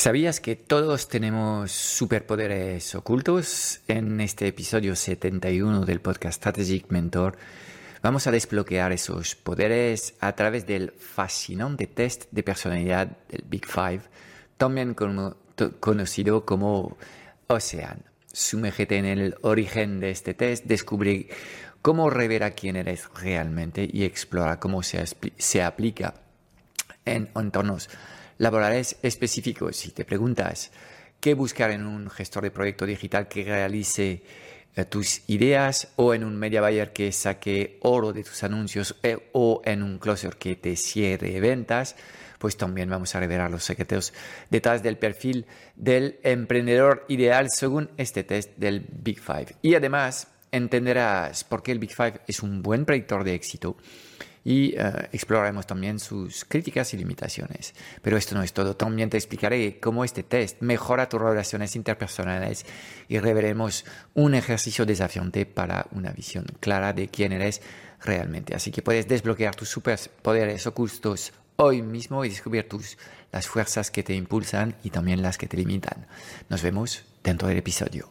¿Sabías que todos tenemos superpoderes ocultos? En este episodio 71 del podcast Strategic Mentor vamos a desbloquear esos poderes a través del fascinante test de personalidad del Big Five, también conocido como OCEAN. Sumérgete en el origen de este test, descubre cómo revela quién eres realmente y explora cómo se, se aplica en entornos laborales específicos. Si te preguntas qué buscar en un gestor de proyecto digital que realice eh, tus ideas o en un media buyer que saque oro de tus anuncios eh, o en un closer que te cierre ventas, pues también vamos a revelar los secretos detrás del perfil del emprendedor ideal según este test del Big Five. Y además entenderás por qué el Big Five es un buen predictor de éxito y eh, exploraremos también sus críticas y limitaciones. Pero esto no es todo, también te explicaré cómo este test mejora tus relaciones interpersonales y reveremos un ejercicio desafiante para una visión clara de quién eres realmente. Así que puedes desbloquear tus superpoderes ocultos hoy mismo y descubrir tus, las fuerzas que te impulsan y también las que te limitan. Nos vemos dentro del episodio.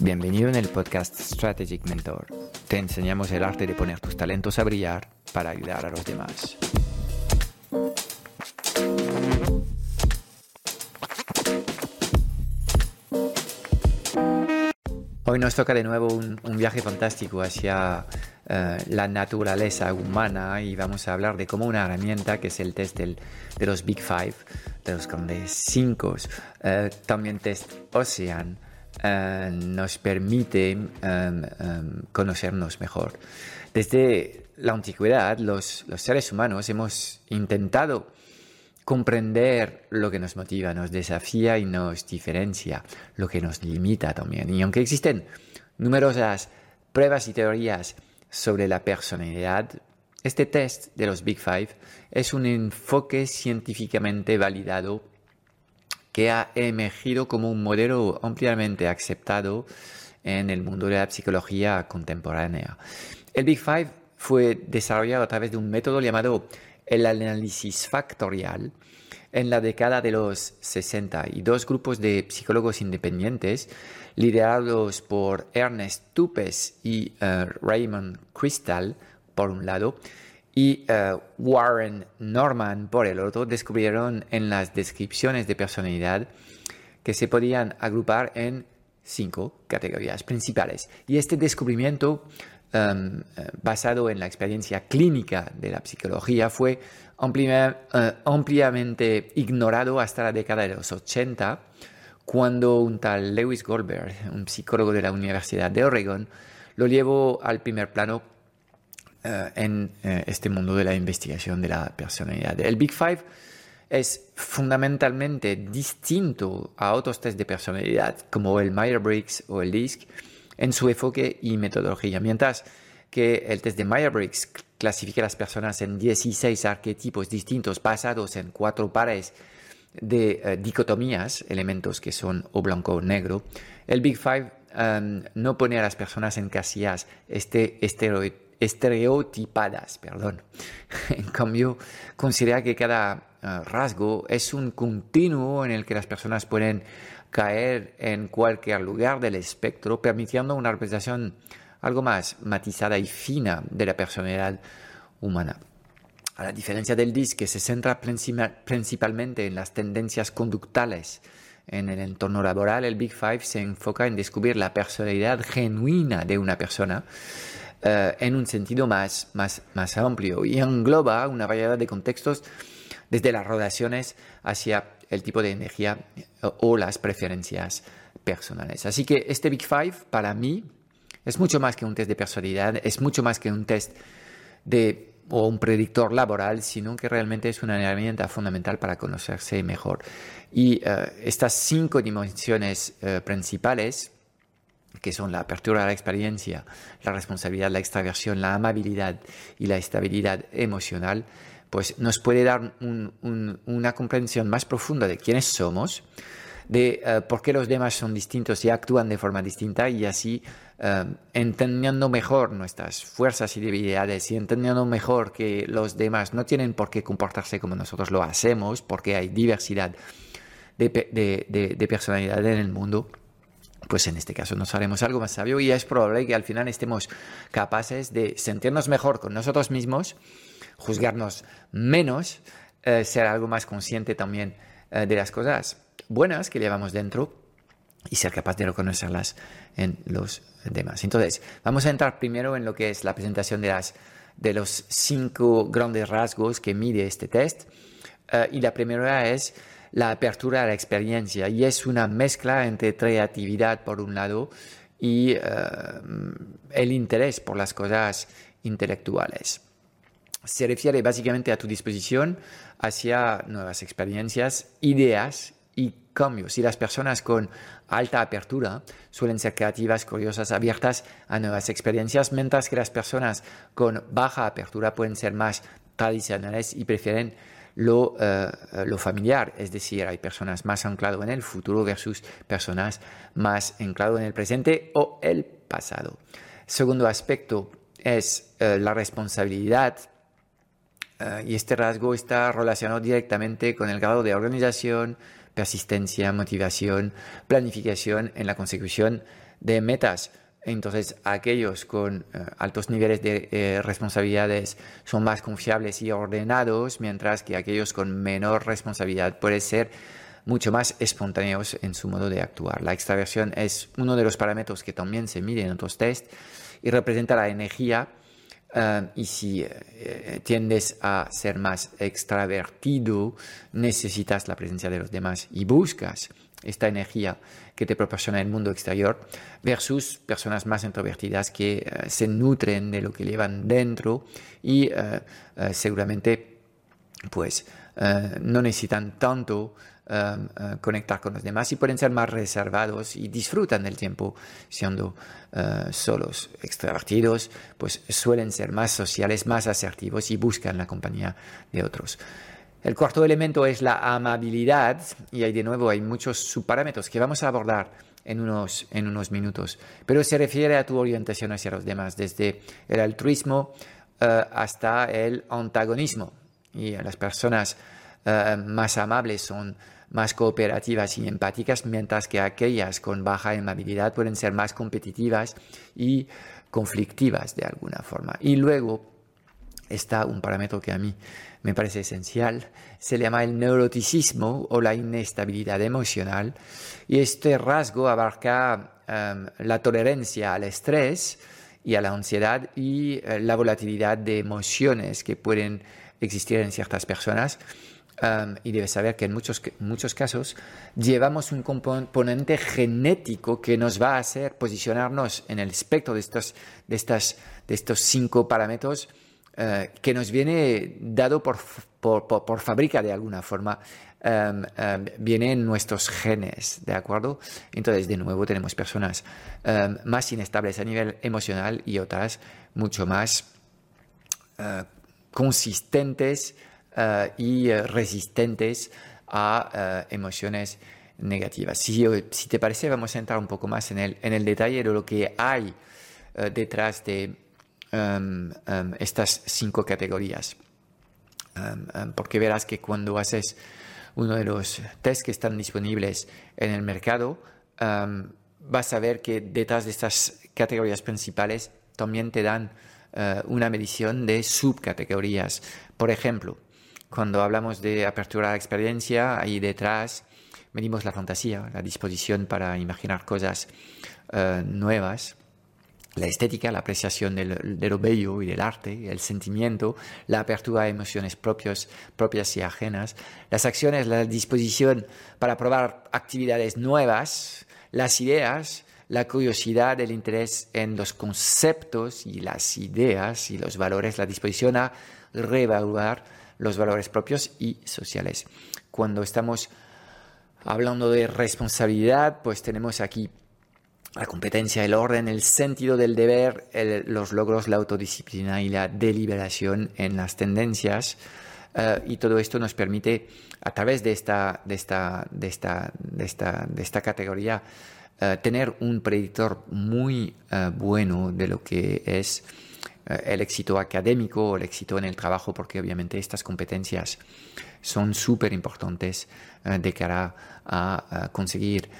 Bienvenido en el podcast Strategic Mentor. Te enseñamos el arte de poner tus talentos a brillar para ayudar a los demás. Hoy nos toca de nuevo un, viaje fantástico hacia eh, la naturaleza humana y vamos a hablar de cómo una herramienta que es el test de los Big Five, de los grandes cinco, eh, también test Ocean, eh, nos permite em, em, conocernos mejor. Desde la antigüedad, los, seres humanos hemos intentado comprender lo que nos motiva, nos desafía y nos diferencia, lo que nos limita también. Y aunque existen numerosas pruebas y teorías sobre la personalidad, este test de los Big Five es un enfoque científicamente validado que ha emergido como un modelo ampliamente aceptado en el mundo de la psicología contemporánea. El Big Five fue desarrollado a través de un método llamado el análisis factorial en la década de los 60 y dos grupos de psicólogos independientes liderados por Ernest Tupes y eh, Raymond Crystal por un lado y eh, Warren Norman, por el otro, descubrieron en las descripciones de personalidad que se podían agrupar en cinco categorías principales. Y este descubrimiento, em, eh, basado en la experiencia clínica de la psicología, fue eh, ampliamente ignorado hasta la década de los 80, cuando un tal Lewis Goldberg, un psicólogo de la Universidad de Oregon, lo llevó al primer plano en eh, este mundo de la investigación de la personalidad. El Big Five es fundamentalmente distinto a otros test de personalidad como el Myers-Briggs o el DISC en su enfoque y metodología, mientras que el test de Myers-Briggs clasifica a las personas en 16 arquetipos distintos basados en cuatro pares de eh, dicotomías, elementos que son o blanco o negro. El Big Five no pone a las personas en casillas este estereotipo estereotipadas, perdón. en cambio, considera que cada ah, rasgo es un continuo en el que las personas pueden caer en cualquier lugar del espectro, permitiendo una representación algo más matizada y fina de la personalidad humana. A la diferencia del DIS, que se centra principalmente en las tendencias conductales en el entorno laboral, el Big Five se enfoca en descubrir la personalidad genuina de una persona eh, en un sentido más, más, más amplio y engloba una variedad de contextos desde las relaciones hacia el tipo de energía o las preferencias personales. Así que este Big Five para mí Es mucho más que un test de personalidad, es mucho más que un test de o un predictor laboral, sino que realmente es una herramienta fundamental para conocerse mejor. Y eh, estas cinco dimensiones eh, principales, que son la apertura a la experiencia, la responsabilidad, la extraversión, la amabilidad y la estabilidad emocional, pues nos puede dar una comprensión más profunda de quiénes somos, de eh, por qué los demás son distintos y actúan de forma distinta y así eh, entendiendo mejor nuestras fuerzas y debilidades y entendiendo mejor que los demás no tienen por qué comportarse como nosotros lo hacemos porque hay diversidad de, de personalidad en el mundo pues en este caso nos haremos algo más sabio y es probable que al final estemos capaces de sentirnos mejor con nosotros mismos, juzgarnos menos, eh, ser algo más consciente también de las cosas buenas que llevamos dentro y ser capaz de reconocerlas en los demás. Entonces, vamos a entrar primero en lo que es la presentación de, las, de los cinco grandes rasgos que mide este test. Eh, y la primera es la apertura a la experiencia y es una mezcla entre creatividad por un lado y eh, el interés por las cosas intelectuales. Se refiere básicamente a tu disposición hacia nuevas experiencias, ideas y cambios. Y las personas con alta apertura suelen ser creativas, curiosas, abiertas a nuevas experiencias, mientras que las personas con baja apertura pueden ser más tradicionales y prefieren lo, eh, lo familiar, es decir, hay personas más ancladas en el futuro versus personas más ancladas en el presente o el pasado. Segundo aspecto es eh, la responsabilidad eh, y este rasgo está relacionado directamente con el grado de organización, persistencia, motivación, planificación en la consecución de metas. Entonces, aquellos con eh, altos niveles de eh, responsabilidades son más confiables y ordenados, mientras que aquellos con menor responsabilidad pueden ser mucho más espontáneos en su modo de actuar. La extraversión es uno de los parámetros que también se mide en otros test y representa la energía Um, y si eh, tiendes a ser más extravertido, necesitas la presencia de los demás y buscas esta energía que te proporciona el mundo exterior versus personas más introvertidas que eh, se nutren de lo que llevan dentro y eh, seguramente pues no necesitan tanto conectar con los demás y pueden ser más reservados y disfrutan del tiempo siendo solos. Extrovertidos, pues suelen ser más sociales, más asertivos y buscan la compañía de otros. El cuarto elemento es la amabilidad y ahí de nuevo hay muchos subparámetros que vamos a abordar en unos, en unos minutos, pero se refiere a tu orientación hacia los demás, desde el altruismo uh, hasta el antagonismo. Y las personas más amables son más cooperativas y empáticas, mientras que aquellas con baja amabilidad pueden ser más competitivas y conflictivas de alguna forma. Y luego está un parámetro que a mí me parece esencial, se llama el neuroticismo o la inestabilidad emocional, y este rasgo abarca em, la tolerancia al estrés y a la ansiedad y eh, la volatilidad de emociones que pueden existir en ciertas personas. Y debes saber que en muchos, muchos casos llevamos un componente genético que nos va a hacer posicionarnos en el espectro de estos, de estas, de estos cinco parámetros eh, que nos viene dado por, por, por, fábrica de alguna forma. viene en nuestros genes, ¿de acuerdo? Entonces, de nuevo, tenemos personas más inestables a nivel emocional y otras mucho más eh, consistentes eh, y resistentes a emociones negativas. Si, si, te parece, vamos a entrar un poco más en el, en el detalle de lo que hay detrás de em, em, estas cinco categorías. Em, porque verás que cuando haces uno de los tests que están disponibles en el mercado, vas a ver que detrás de estas categorías principales también te dan una medición de subcategorías. Por ejemplo, cuando hablamos de apertura a la experiencia, ahí detrás medimos la fantasía, la disposición para imaginar cosas eh, nuevas, la estética, la apreciación de lo bello y del arte, el sentimiento, la apertura a emociones propias, propias y ajenas, las acciones, la disposición para probar actividades nuevas, las ideas, la curiosidad, el interés en los conceptos y las ideas y los valores, la disposición a reevaluar los valores propios y sociales. Cuando estamos hablando de responsabilidad, pues tenemos aquí la competencia, el orden, el sentido del deber, los logros, la autodisciplina y la deliberación en las tendencias. Eh, y todo esto nos permite, a través de esta, de esta, de esta, de esta, de esta categoría, eh, tener un predictor muy eh, bueno de lo que es el éxito académico o el éxito en el trabajo, porque obviamente estas competencias son súper importantes de cara a conseguir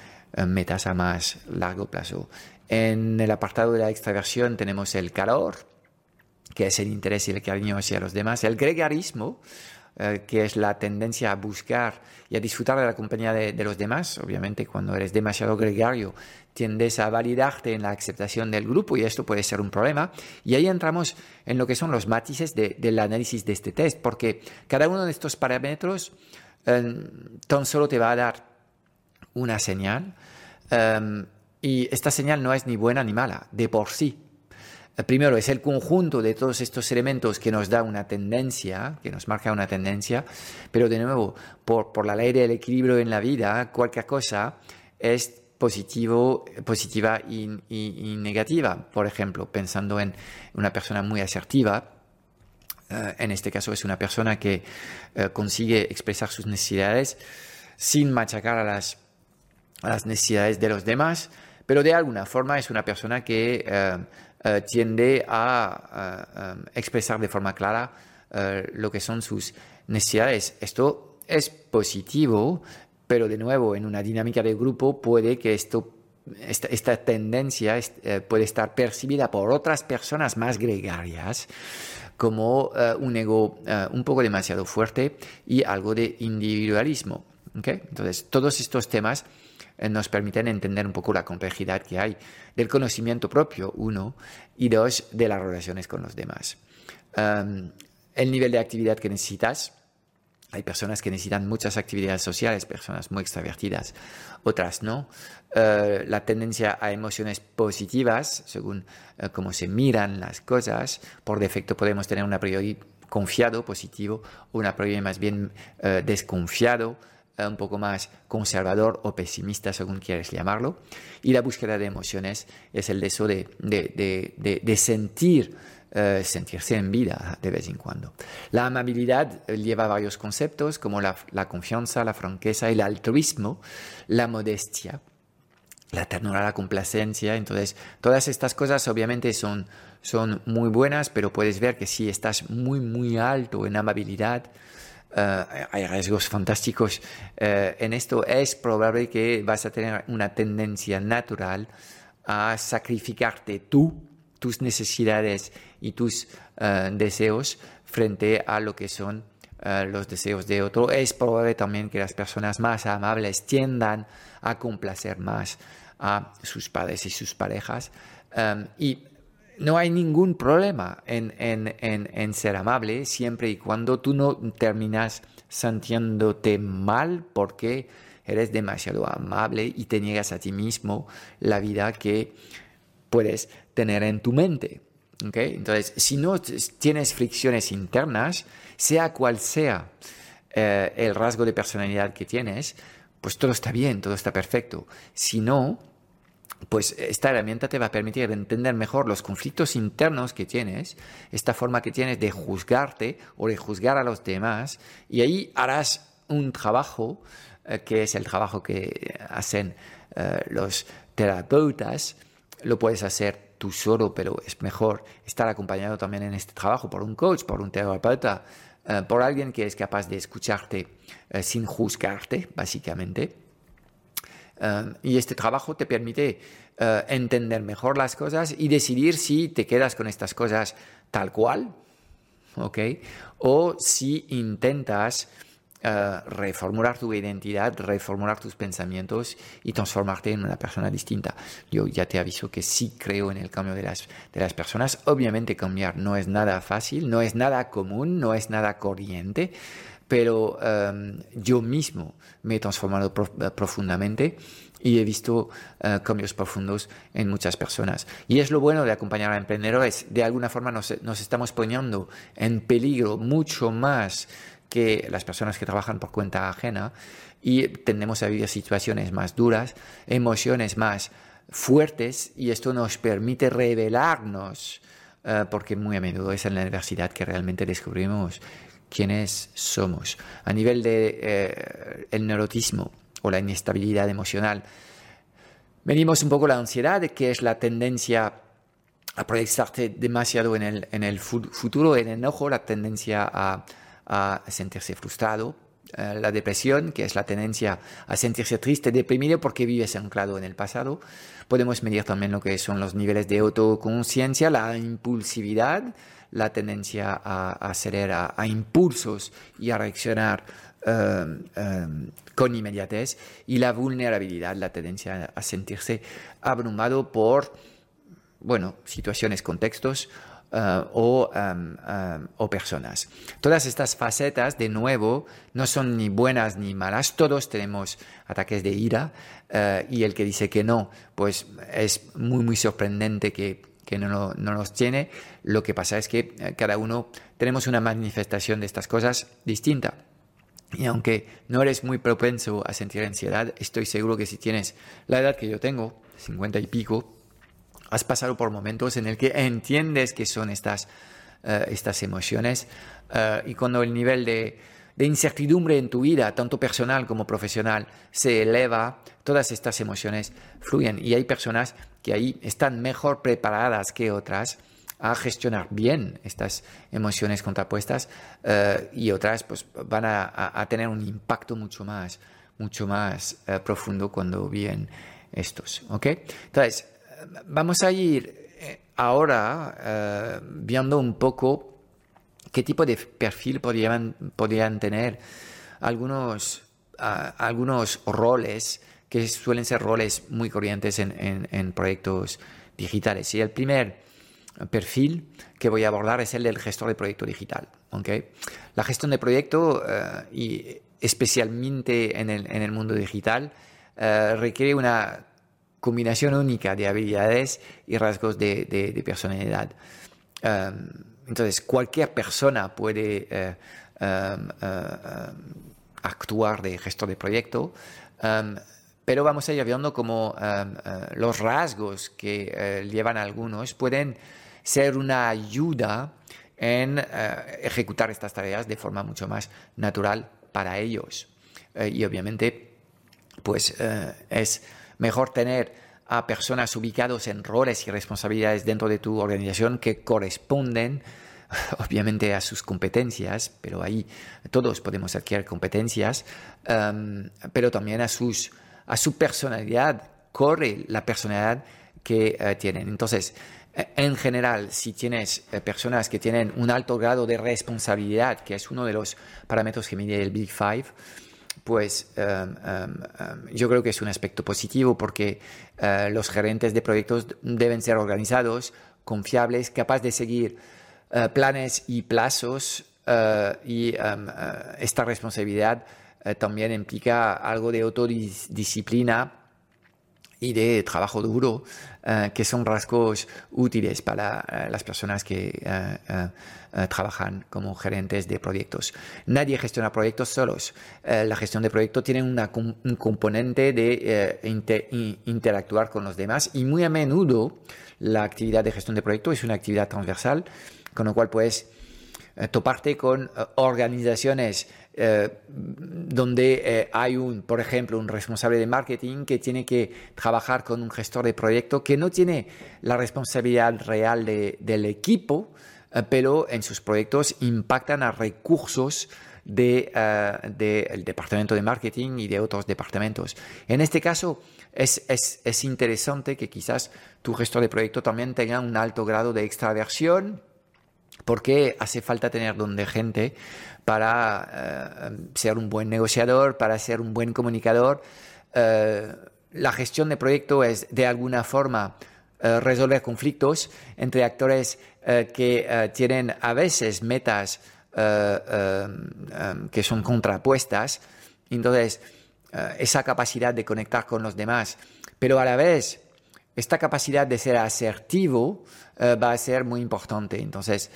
metas a más largo plazo. En el apartado de la extraversión tenemos el calor, que es el interés y el cariño hacia los demás, el gregarismo, eh, que es la tendencia a buscar y a disfrutar de la compañía de, los demás. Obviamente, cuando eres demasiado gregario, tiendes a validarte en la aceptación del grupo y esto puede ser un problema. Y ahí entramos en lo que son los matices del análisis de este test, porque cada uno de estos parámetros eh, tan solo te va a dar una señal em, y esta señal no es ni buena ni mala, de por sí. Eh, primero, es el conjunto de todos estos elementos que nos da una tendencia, que nos marca una tendencia, pero de nuevo, por, por la ley del equilibrio en la vida, cualquier cosa es positivo, positiva y, negativa. Por ejemplo, pensando en una persona muy asertiva, eh, en este caso es una persona que eh, consigue expresar sus necesidades sin machacar a las las necesidades de los demás, pero de alguna forma es una persona que eh, eh, tiende a eh, expresar de forma clara lo que son sus necesidades. Esto es positivo, pero de nuevo en una dinámica de grupo puede que esto esta, tendencia puede estar percibida por otras personas más gregarias como un ego un poco demasiado fuerte y algo de individualismo. Entonces, todos estos temas nos permiten entender un poco la complejidad que hay del conocimiento propio, uno, y dos, de las relaciones con los demás. Em, el nivel de actividad que necesitas. Hay personas que necesitan muchas actividades sociales, personas muy extravertidas, otras no. Eh, la tendencia a emociones positivas, según eh, cómo se miran las cosas, por defecto podemos tener una priori confiado, positivo, o una priori más bien desconfiado, eh, un poco más conservador o pesimista, según quieres llamarlo. Y la búsqueda de emociones es el deseo de, de, de, sentir, eh, sentirse en vida de vez en cuando. La amabilidad eh, lleva varios conceptos como la, la confianza, la franqueza, el altruismo, la modestia la ternura, la complacencia. Entonces, todas estas cosas obviamente son, son muy buenas, pero puedes ver que si estás muy, muy alto en amabilidad, eh, hay riesgos fantásticos eh, en esto, es probable que vas a tener una tendencia natural a sacrificarte tú, tus necesidades y tus eh, deseos frente a lo que son los deseos de otro. Es probable también que las personas más amables tiendan a complacer más a sus padres y sus parejas. y no hay ningún problema en, ser amable siempre y cuando tú no terminas sintiéndote mal porque eres demasiado amable y te niegas a ti mismo la vida que puedes tener en tu mente. Entonces, si no tienes fricciones internas, sea cual sea eh, el rasgo de personalidad que tienes, pues todo está bien, todo está perfecto. Si no, pues esta herramienta te va a permitir entender mejor los conflictos internos que tienes, esta forma que tienes de juzgarte o de juzgar a los demás, y ahí harás un trabajo eh, que es el trabajo que hacen eh, los terapeutas, lo puedes hacer tú solo, pero es mejor estar acompañado también en este trabajo por un coach, por un terapeuta, eh, por alguien que es capaz de escucharte sin juzgarte, básicamente eh, y este trabajo te permite eh, entender mejor las cosas y decidir si te quedas con estas cosas tal cual, ¿ok? O si intentas eh, reformular tu identidad, reformular tus pensamientos y transformarte en una persona distinta. Yo ya te aviso que sí creo en el cambio de las, de las personas. Obviamente cambiar no es nada fácil, no es nada común, no es nada corriente pero em, yo mismo me he transformado profundamente y he visto eh, cambios profundos en muchas personas. Y es lo bueno de acompañar a emprendedores, de alguna forma nos, nos estamos poniendo en peligro mucho más que las personas que trabajan por cuenta ajena y tendemos a vivir situaciones más duras, emociones más fuertes y esto nos permite revelarnos eh, porque muy a menudo es en la universidad que realmente descubrimos quiénes somos. A nivel de eh, el neurotismo o la inestabilidad emocional, venimos un poco la ansiedad, que es la tendencia a proyectarte demasiado en el, en el futuro, el enojo, la tendencia a, a sentirse frustrado, eh, la depresión, que es la tendencia a sentirse triste, deprimido porque vives anclado en el pasado. Podemos medir también lo que son los niveles de autoconciencia, la impulsividad, la tendencia a, acelerar a, impulsos y a reaccionar eh, eh, con inmediatez, y la vulnerabilidad, la tendencia a sentirse abrumado por, bueno, situaciones, contextos eh, o, em, em, o, personas. Todas estas facetas, de nuevo, no son ni buenas ni malas. Todos tenemos ataques de ira eh, y el que dice que no, pues es muy, muy sorprendente que, que no, no los tiene. Lo que pasa es que eh, cada uno tenemos una manifestación de estas cosas distinta. Y aunque no eres muy propenso a sentir ansiedad, estoy seguro que si tienes la edad que yo tengo, 50 y pico, has pasado por momentos en el que entiendes que son estas, eh, estas emociones eh, y cuando el nivel de, incertidumbre en tu vida, tanto personal como profesional, se eleva, todas estas emociones fluyen. Y hay personas que ahí están mejor preparadas que otras a gestionar bien estas emociones contrapuestas uh, y otras pues van a, tener un impacto mucho más mucho más profundo cuando vienen estos entonces vamos a ir eh, ahora eh, viendo un poco qué tipo de perfil podrían, podrían tener algunos, algunos roles que suelen ser roles muy corrientes en, en, proyectos digitales. Y el primer perfil que voy a abordar es el del gestor de proyecto digital. ¿okay? La gestión de proyecto, eh, y especialmente en el, en el mundo digital, requiere una combinación única de habilidades y rasgos de, personalidad. Um, entonces, cualquier persona puede eh, uh, um, actuar de gestor de proyecto, pero vamos a ir viendo cómo uh, los rasgos que llevan algunos pueden ser una ayuda en ejecutar estas tareas de forma mucho más natural para ellos. y obviamente, pues es mejor tener a personas ubicados en roles y responsabilidades dentro de tu organización que corresponden obviamente a sus competencias, pero ahí todos podemos adquirir competencias, um, pero también a, sus, a su personalidad, corre la personalidad que uh, tienen. Entonces, e, en general, si tienes uh, personas que tienen un alto grado de responsabilidad, que es uno de los parámetros que mide el Big Five, pues um, um, yo creo que es un aspecto positivo porque uh, los gerentes de proyectos deben ser organizados, confiables, capaces de seguir uh, planes y plazos uh, y esta responsabilidad también implica algo de autodisciplina de trabajo duro, uh, que son rasgos útiles para uh, las personas que uh, trabajan como gerentes de proyectos. Nadie gestiona proyectos solos. la gestión de proyectos tiene un componente de inter, interactuar con los demás y muy a menudo la actividad de gestión de proyectos es una actividad transversal, con lo cual puedes toparte con organizaciones eh, donde eh, hay un, por ejemplo, un responsable de marketing que tiene que trabajar con un gestor de proyecto que no tiene la responsabilidad real de, del equipo, eh, pero en sus proyectos impactan a recursos del de, departamento de marketing y de otros departamentos. En este caso, es, es, es interesante que quizás tu gestor de proyecto también tenga un alto grado de extraversión, porque hace falta tener donde gente para eh, ser un buen negociador, para ser un buen comunicador. Eh, la gestión de proyecto es de alguna forma eh, resolver conflictos entre actores que tienen a veces metas que son contrapuestas. Entonces, esa capacidad de conectar con los demás, pero a la vez esta capacidad de ser asertivo va a ser muy importante. Entonces,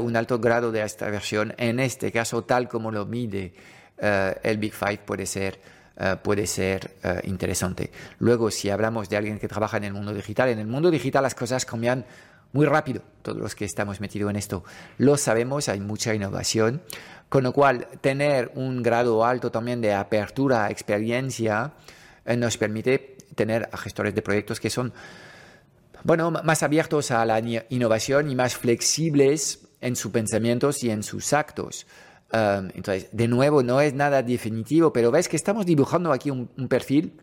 un alto grado de esta versión, en este caso, tal como lo mide el Big Five, puede ser eh, puede ser eh, interesante. Luego, si hablamos de alguien que trabaja en el mundo digital, en el mundo digital las cosas cambian muy rápido, todos los que estamos metidos en esto. Lo sabemos, hay mucha innovación, con lo cual tener un grado alto también de apertura a experiencia eh, nos permite tener a gestores de proyectos que son bueno, más abiertos a la innovación y más flexibles en sus pensamientos y en sus actos. Entonces, de nuevo, no es nada definitivo, pero ves que estamos dibujando aquí un, perfil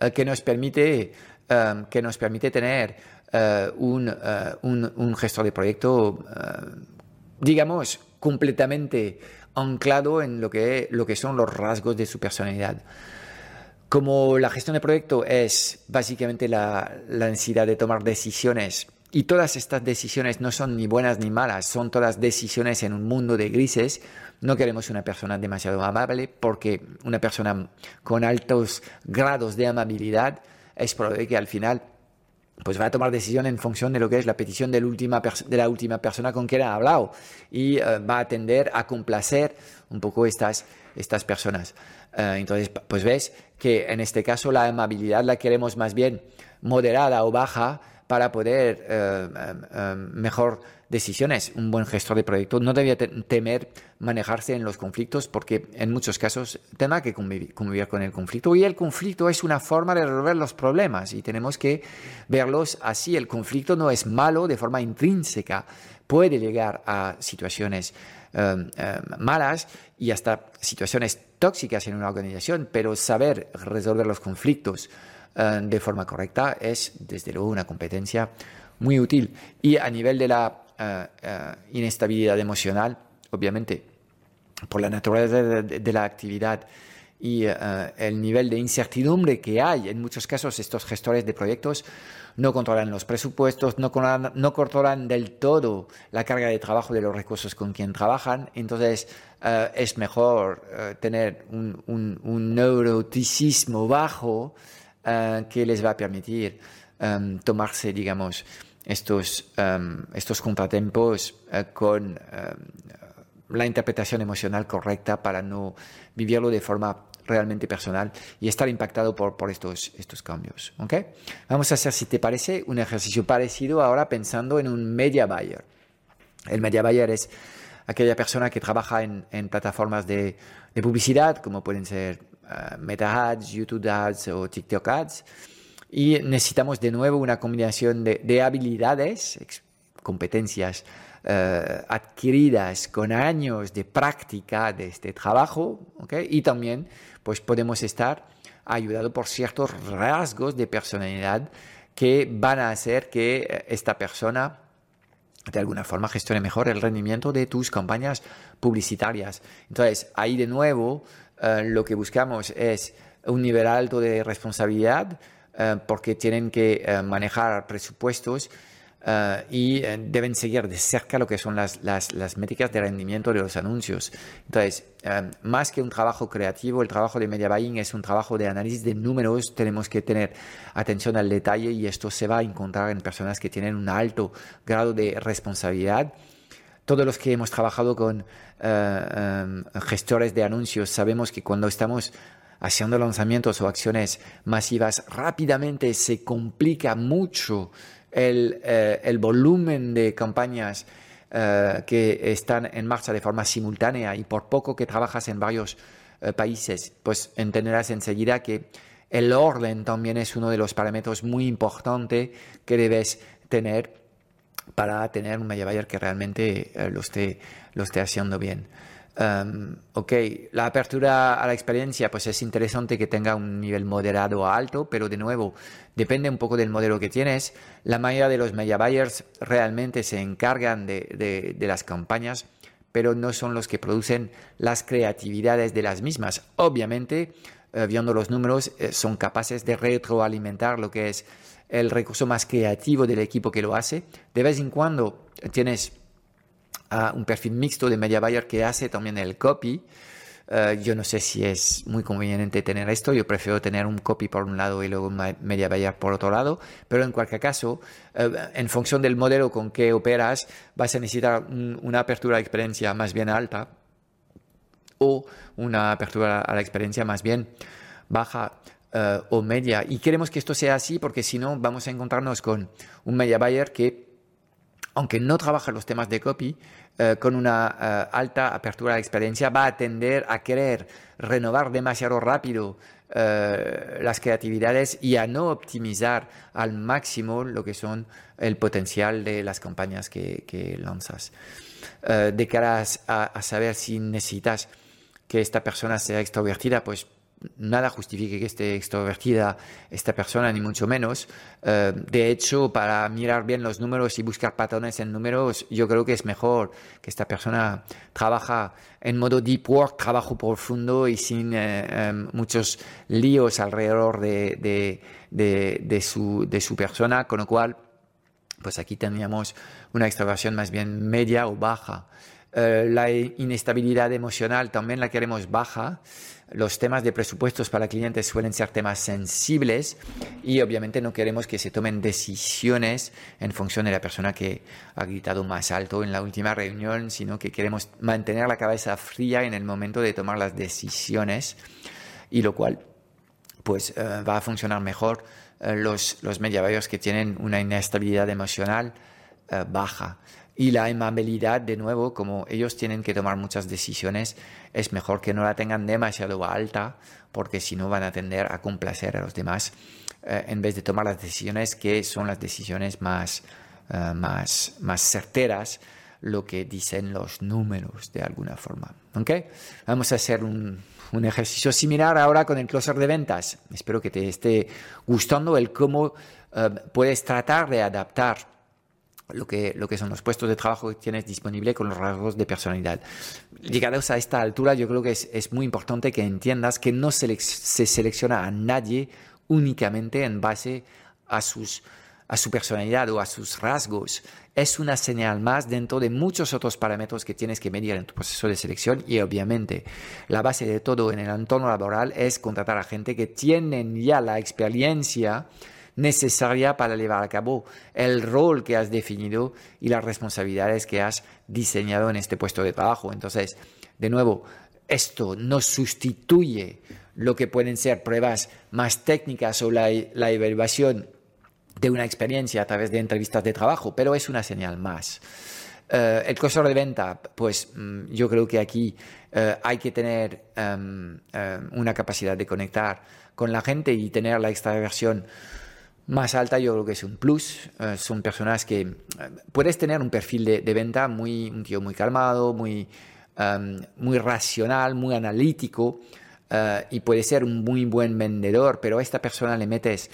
uh, que, nos permite, que nos permite tener uh, un, uh, un, un, gestor de proyecto, digamos, completamente anclado en lo que, lo que son los rasgos de su personalidad. Como la gestión de proyecto es básicamente la, la necesidad de tomar decisiones y todas estas decisiones no son ni buenas ni malas, son todas decisiones en un mundo de grises. No queremos una persona demasiado amable porque una persona con altos grados de amabilidad es probable que al final pues va a tomar decisión en función de lo que es la petición de la última, persona con quien ha hablado y eh, va a tender a complacer un poco estas, estas personas. Eh, entonces, pues ves que en este caso la amabilidad la queremos más bien moderada o baja para poder eh, eh, eh, mejor decisiones. Un buen gestor de proyecto no debía temer manejarse en los conflictos porque en muchos casos tendrá que convivir, con el conflicto y el conflicto es una forma de resolver los problemas y tenemos que verlos así. El conflicto no es malo de forma intrínseca, puede llegar a situaciones malas y hasta situaciones tóxicas en una organización, pero saber resolver los conflictos eh, de forma correcta es desde luego una competencia muy útil. Y a nivel de la eh, eh, inestabilidad emocional, obviamente, por la naturaleza de, la actividad y el nivel de incertidumbre que hay, en muchos casos estos gestores de proyectos no controlan los presupuestos, no controlan, del todo la carga de trabajo de los recursos con quien trabajan, entonces es mejor tener un, neuroticismo bajo eh, que les va a permitir um, tomarse, digamos, estos, um, estos contratempos con um, la interpretación emocional correcta para no vivirlo de forma realmente personal y estar impactado por, por estos, estos cambios. ¿okay? Vamos a hacer, si te parece, un ejercicio parecido ahora pensando en un media buyer. El media buyer es aquella persona que trabaja en, plataformas de, de, publicidad, como pueden ser uh, Meta Ads, YouTube Ads o TikTok Ads. Y necesitamos de nuevo una combinación de, de habilidades, competencias uh, adquiridas con años de práctica de este trabajo, ¿okay? y también pues podemos estar ayudado por ciertos rasgos de personalidad que van a hacer que eh, esta persona de alguna forma gestione mejor el rendimiento de tus campañas publicitarias. Entonces, ahí de nuevo, eh, lo que buscamos es un nivel alto de responsabilidad eh, porque tienen que manejar presupuestos Uh, y uh, deben seguir de cerca lo que son las, las, las, métricas de rendimiento de los anuncios. Entonces, um, más que un trabajo creativo, el trabajo de media buying es un trabajo de análisis de números. Tenemos que tener atención al detalle y esto se va a encontrar en personas que tienen un alto grado de responsabilidad. Todos los que hemos trabajado con uh, um, gestores de anuncios sabemos que cuando estamos haciendo lanzamientos o acciones masivas, rápidamente se complica mucho el, eh, el volumen de campañas eh, que están en marcha de forma simultánea y por poco que trabajas en varios eh, países, pues entenderás enseguida que el orden también es uno de los parámetros muy importantes que debes tener para tener un media buyer que realmente lo, esté, lo esté haciendo bien. Um, ok, la apertura a la experiencia, pues es interesante que tenga un nivel moderado a alto, pero de nuevo, depende un poco del modelo que tienes. La mayoría de los media buyers realmente se encargan de, de, las campañas, pero no son los que producen las creatividades de las mismas. Obviamente, eh, viendo los números, eh, son capaces de retroalimentar lo que es el recurso más creativo del equipo que lo hace. De vez en cuando tienes a un perfil mixto de media buyer que hace también el copy, Eh, yo no sé si es muy conveniente tener esto, yo prefiero tener un copy por un lado y luego un media buyer por otro lado, pero en cualquier caso, eh, en función del modelo con que operas, vas a necesitar una apertura a la experiencia más bien alta o una apertura a la experiencia más bien baja. Eh, o media. Y queremos que esto sea así porque si no vamos a encontrarnos con un media buyer que, aunque no trabaja los temas de copy, eh, con una eh, alta apertura de experiencia va a tender a querer renovar demasiado rápido eh, las creatividades y a no optimizar al máximo lo que son el potencial de las campañas que, lanzas. de cara a saber si necesitas que esta persona sea extrovertida, pues nada justifique que esté extrovertida esta persona, ni mucho menos. Eh, de hecho, para mirar bien los números y buscar patrones en números, yo creo que es mejor que esta persona trabaja en modo deep work, trabajo profundo y sin eh, em, muchos líos alrededor de, de, su, de su persona, con lo cual, pues aquí teníamos una extroversión más bien media o baja. Eh, la inestabilidad emocional también la queremos baja. Los temas de presupuestos para clientes suelen ser temas sensibles y obviamente no queremos que se tomen decisiones en función de la persona que ha gritado más alto en la última reunión, sino que queremos mantener la cabeza fría en el momento de tomar las decisiones y lo cual pues eh, va a funcionar mejor eh, los, los que tienen una inestabilidad emocional baja. Y la amabilidad, de nuevo, como ellos tienen que tomar muchas decisiones, es mejor que no la tengan demasiado alta, porque si no van a tender a complacer a los demás, eh, en vez de tomar las decisiones que son las decisiones más, eh, más, más certeras, lo que dicen los números de alguna forma. Vamos a hacer un, un ejercicio similar ahora con el closer de ventas. Espero que te esté gustando el cómo eh, puedes tratar de adaptar lo que, lo que son los puestos de trabajo que tienes disponible con los rasgos de personalidad. Llegados a esta altura, yo creo que es, es muy importante que entiendas que no se, se selecciona a nadie únicamente en base a, sus, a su personalidad o a sus rasgos. Es una señal más dentro de muchos otros parámetros que tienes que medir en tu proceso de selección y obviamente la base de todo en el entorno laboral es contratar a gente que tienen ya la experiencia necesaria para llevar a cabo el rol que has definido y las responsabilidades que has diseñado en este puesto de trabajo. Entonces, de nuevo, esto no sustituye lo que pueden ser pruebas más técnicas o la, evaluación de una experiencia a través de entrevistas de trabajo, pero es una señal más. Eh, el costo de venta, pues mm, yo creo que aquí eh, hay que tener em, em, una capacidad de conectar con la gente y tener la extraversión más alta yo creo que es un plus. Eh, son personas que eh, puedes tener un perfil de, venta muy, un tío muy calmado, muy, em, muy racional, muy analítico eh, y puede ser un muy buen vendedor, pero a esta persona le metes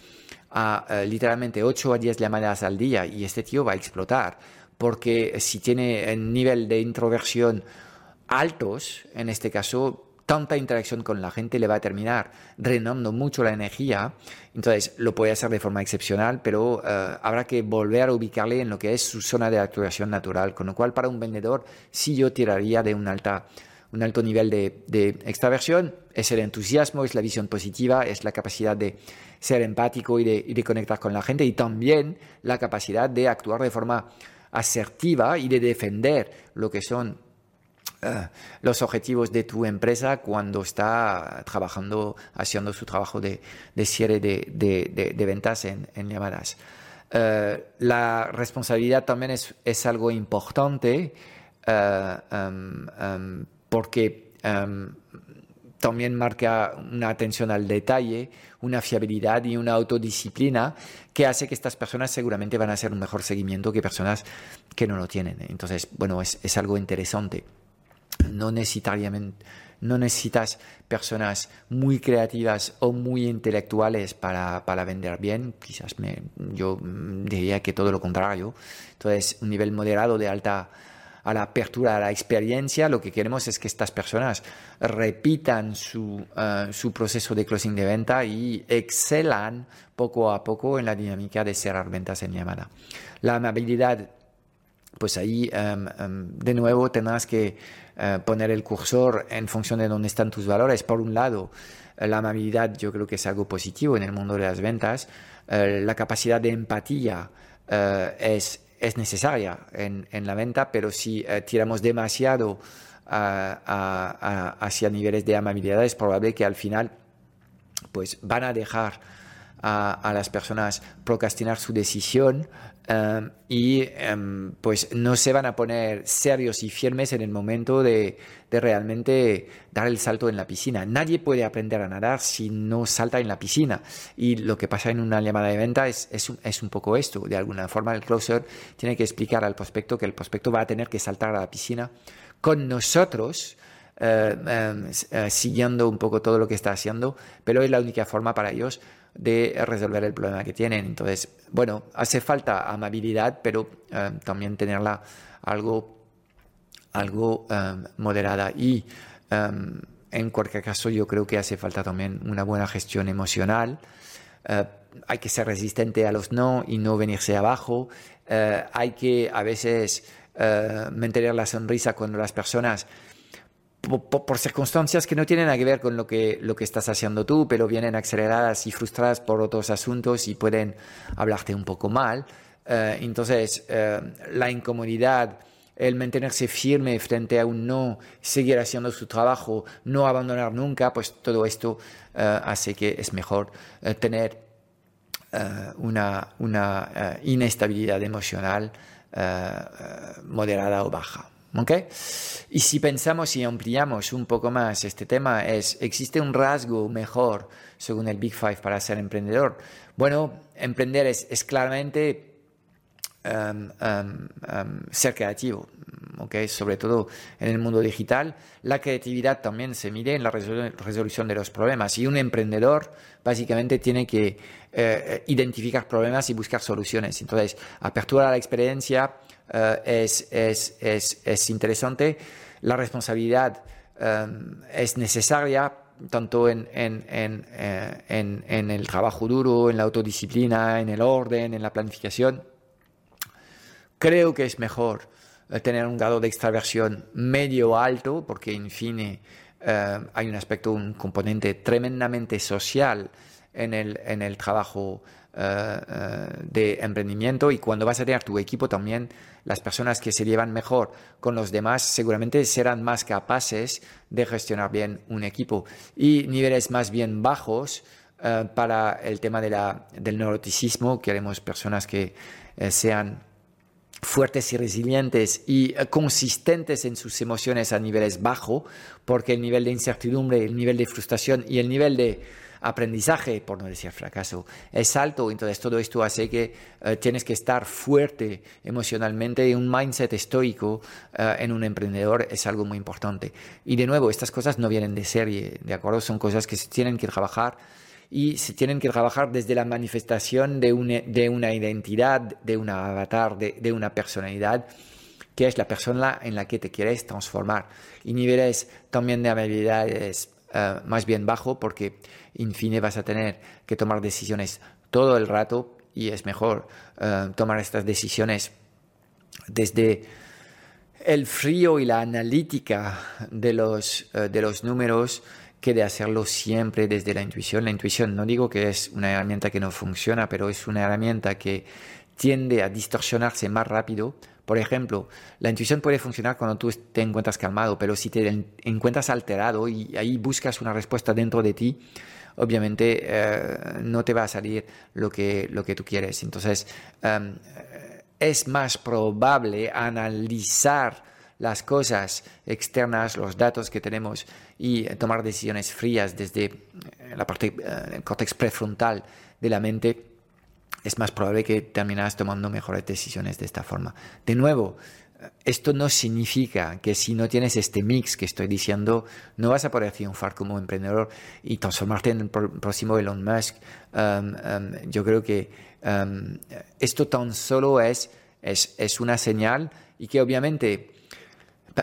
a literalmente 8 a 10 llamadas al día y este tío va a explotar porque si tiene el nivel de introversión altos, en este caso tanta interacción con la gente le va a terminar drenando mucho la energía. Entonces lo puede hacer de forma excepcional, pero eh, habrá que volver a ubicarle en lo que es su zona de actuación natural. Con lo cual, para un vendedor, sí yo tiraría de un, alta, un alto nivel de, de extraversión. Es el entusiasmo, es la visión positiva, es la capacidad de ser empático y de, y de conectar con la gente y también la capacidad de actuar de forma asertiva y de defender lo que son los objetivos de tu empresa cuando está trabajando, haciendo su trabajo de, cierre de, ventas en, llamadas. Eh, la responsabilidad también es, algo importante eh, em, em, porque em, también marca una atención al detalle, una fiabilidad y una autodisciplina que hace que estas personas seguramente van a hacer un mejor seguimiento que personas que no lo tienen. Entonces, bueno, es algo interesante no necesariamente no necesitas personas muy creativas o muy intelectuales para, vender bien, quizás me, yo diría que todo lo contrario. Entonces, un nivel moderado de alta a la apertura a la experiencia, lo que queremos es que estas personas repitan su, eh, su proceso de closing de venta y excelan poco a poco en la dinámica de cerrar ventas en llamada. La amabilidad pues ahí em, em, de nuevo tendrás que eh, poner el cursor en función de dónde están tus valores. Por un lado, eh, la amabilidad yo creo que es algo positivo en el mundo de las ventas. Eh, la capacidad de empatía es, es, necesaria en, en, la venta, pero si tiramos demasiado hacia niveles de amabilidad es probable que al final pues van a dejar a, las personas procrastinar su decisión em, y em, pues no se van a poner serios y firmes en el momento de, realmente dar el salto en la piscina. Nadie puede aprender a nadar si no salta en la piscina. Y lo que pasa en una llamada de venta es, es, un, es un poco esto. De alguna forma el closer tiene que explicar al prospecto que el prospecto va a tener que saltar a la piscina con nosotros. Eh, em, eh, siguiendo un poco todo lo que está haciendo, pero es la única forma para ellos de resolver el problema que tienen. Entonces, bueno, hace falta amabilidad, pero eh, también tenerla algo, algo eh, moderada. Y eh, en cualquier caso, yo creo que hace falta también una buena gestión emocional. hay que ser resistente a los no y no venirse abajo. hay que a veces mantener la sonrisa cuando las personas por, circunstancias que no tienen nada que ver con lo que, lo que estás haciendo tú, pero vienen aceleradas y frustradas por otros asuntos y pueden hablarte un poco mal. Eh, entonces, eh, la incomodidad, el mantenerse firme frente a un no, seguir haciendo su trabajo, no abandonar nunca, pues todo esto eh, hace que es mejor tener una, una inestabilidad emocional moderada o baja. ¿Okay? Y si pensamos y ampliamos un poco más este tema, es, ¿existe un rasgo mejor según el Big Five para ser emprendedor? Bueno, emprender es, es claramente um, um, um, ser creativo, ¿okay? sobre todo en el mundo digital. La creatividad también se mide en la resolución de los problemas y un emprendedor básicamente tiene que eh, identificar problemas y buscar soluciones. Entonces, apertura a la experiencia, eh, es, es, es, es, interesante. La responsabilidad um, es necesaria tanto en, en, en, eh, en, el trabajo duro, en la autodisciplina, en el orden, en la planificación. Creo que es mejor tener un grado de extraversión medio alto, porque en fin hay un aspecto, un componente tremendamente social en el, en el trabajo eh, eh, de emprendimiento y cuando vas a tener tu equipo también, las personas que se llevan mejor con los demás seguramente serán más capaces de gestionar bien un equipo. Y niveles más bien bajos eh, para el tema de la, del neuroticismo, queremos personas que sean fuertes y resilientes y consistentes en sus emociones a niveles bajos, porque el nivel de incertidumbre, el nivel de frustración y el nivel de aprendizaje, por no decir fracaso, es alto. Entonces todo esto hace que eh, tienes que estar fuerte emocionalmente y un mindset estoico eh, en un emprendedor es algo muy importante. Y de nuevo, estas cosas no vienen de serie, ¿de acuerdo? Son cosas que se tienen que trabajar y se tienen que trabajar desde la manifestación de una, de una identidad, de un avatar, de, de una personalidad que es la persona en la que te quieres transformar. Y niveles también de habilidades eh, más bien bajo porque en fin vas a tener que tomar decisiones todo el rato y es mejor eh, tomar estas decisiones desde el frío y la analítica de los, eh, de los números que de hacerlo siempre desde la intuición. La intuición no digo que es una herramienta que no funciona, pero es una herramienta que tiende a distorsionarse más rápido por ejemplo, la intuición puede funcionar cuando tú te encuentras calmado, pero si te encuentras alterado y ahí buscas una respuesta dentro de ti, obviamente eh, no te va a salir lo que, lo que tú quieres. Entonces, em, es más probable analizar las cosas externas, los datos que tenemos y tomar decisiones frías desde eh, la parte, eh, el córtex prefrontal de la mente es más probable que terminas tomando mejores decisiones de esta forma. De nuevo, esto no significa que si no tienes este mix que estoy diciendo, no vas a poder triunfar como emprendedor y transformarte en el próximo Elon Musk. Um, um, yo creo que um, esto tan solo es, es, es, una señal y que obviamente,